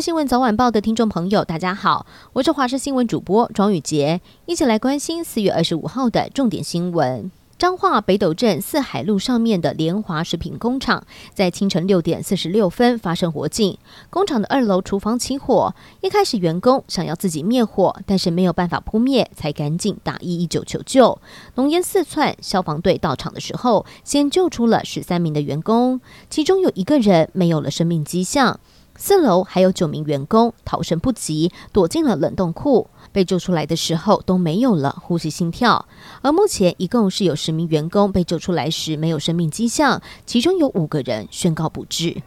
新闻早晚报的听众朋友，大家好，我是华视新闻主播庄宇杰，一起来关心四月二十五号的重点新闻。彰化北斗镇四海路上面的联华食品工厂，在清晨六点四十六分发生火警。工厂的二楼厨房起火，一开始员工想要自己灭火，但是没有办法扑灭，才赶紧打一一九求救。浓烟四窜，消防队到场的时候，先救出了十三名的员工，其中有一个人没有了生命迹象。四楼还有九名员工逃生不及，躲进了冷冻库。被救出来的时候都没有了呼吸心跳。而目前一共是有十名员工被救出来时没有生命迹象，其中有五个人宣告不治。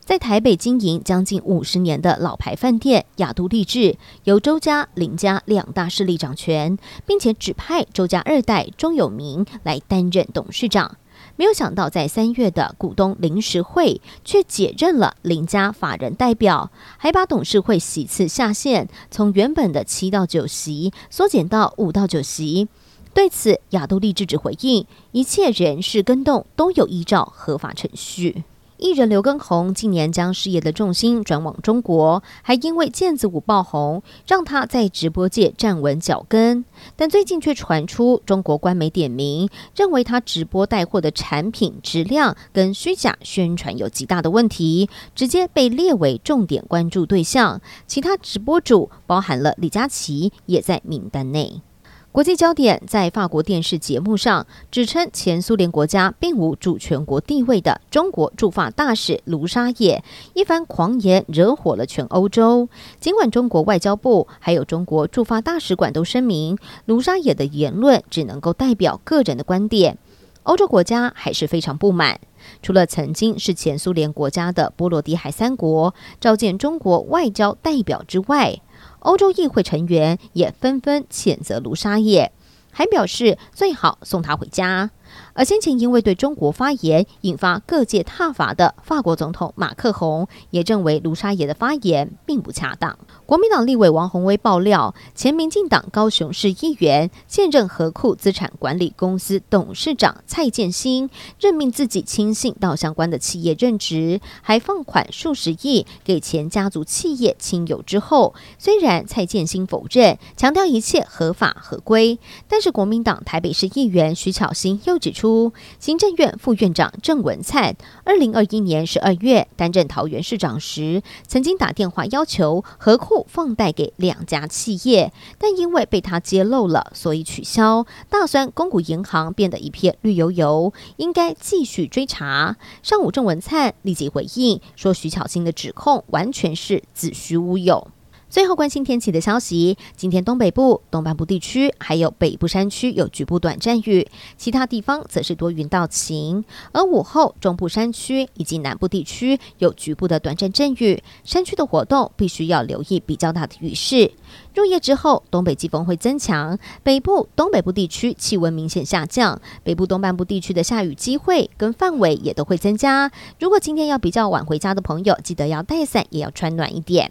在台北经营将近五十年的老牌饭店亚都丽致，由周家、林家两大势力掌权，并且指派周家二代钟有明来担任董事长。没有想到，在三月的股东临时会却解任了林家法人代表，还把董事会席次下限从原本的七到九席缩减到五到九席。对此，亚都力制止回应：一切人事更动都有依照合法程序。艺人刘畊宏近年将事业的重心转往中国，还因为毽子舞爆红，让他在直播界站稳脚跟。但最近却传出中国官媒点名，认为他直播带货的产品质量跟虚假宣传有极大的问题，直接被列为重点关注对象。其他直播主，包含了李佳琦，也在名单内。国际焦点在法国电视节目上指称前苏联国家并无主权国地位的中国驻法大使卢沙野一番狂言，惹火了全欧洲。尽管中国外交部还有中国驻法大使馆都声明，卢沙野的言论只能够代表个人的观点，欧洲国家还是非常不满。除了曾经是前苏联国家的波罗的海三国召见中国外交代表之外，欧洲议会成员也纷纷谴责卢沙叶，还表示最好送他回家。而先前因为对中国发言引发各界挞伐的法国总统马克宏，也认为卢沙野的发言并不恰当。国民党立委王鸿薇爆料，前民进党高雄市议员、现任合库资产管理公司董事长蔡建新，任命自己亲信到相关的企业任职，还放款数十亿给前家族企业亲友之后，虽然蔡建新否认，强调一切合法合规，但是国民党台北市议员徐巧芯又指出，行政院副院长郑文灿，二零二一年十二月担任桃园市长时，曾经打电话要求何库。放贷给两家企业，但因为被他揭露了，所以取消。大酸公股银行变得一片绿油油，应该继续追查。上午郑文灿立即回应说，徐巧芯的指控完全是子虚乌有。最后关心天气的消息，今天东北部、东半部地区还有北部山区有局部短暂雨，其他地方则是多云到晴。而午后中部山区以及南部地区有局部的短暂阵雨，山区的活动必须要留意比较大的雨势。入夜之后，东北季风会增强，北部、东北部地区气温明显下降，北部东半部地区的下雨机会跟范围也都会增加。如果今天要比较晚回家的朋友，记得要带伞，也要穿暖一点。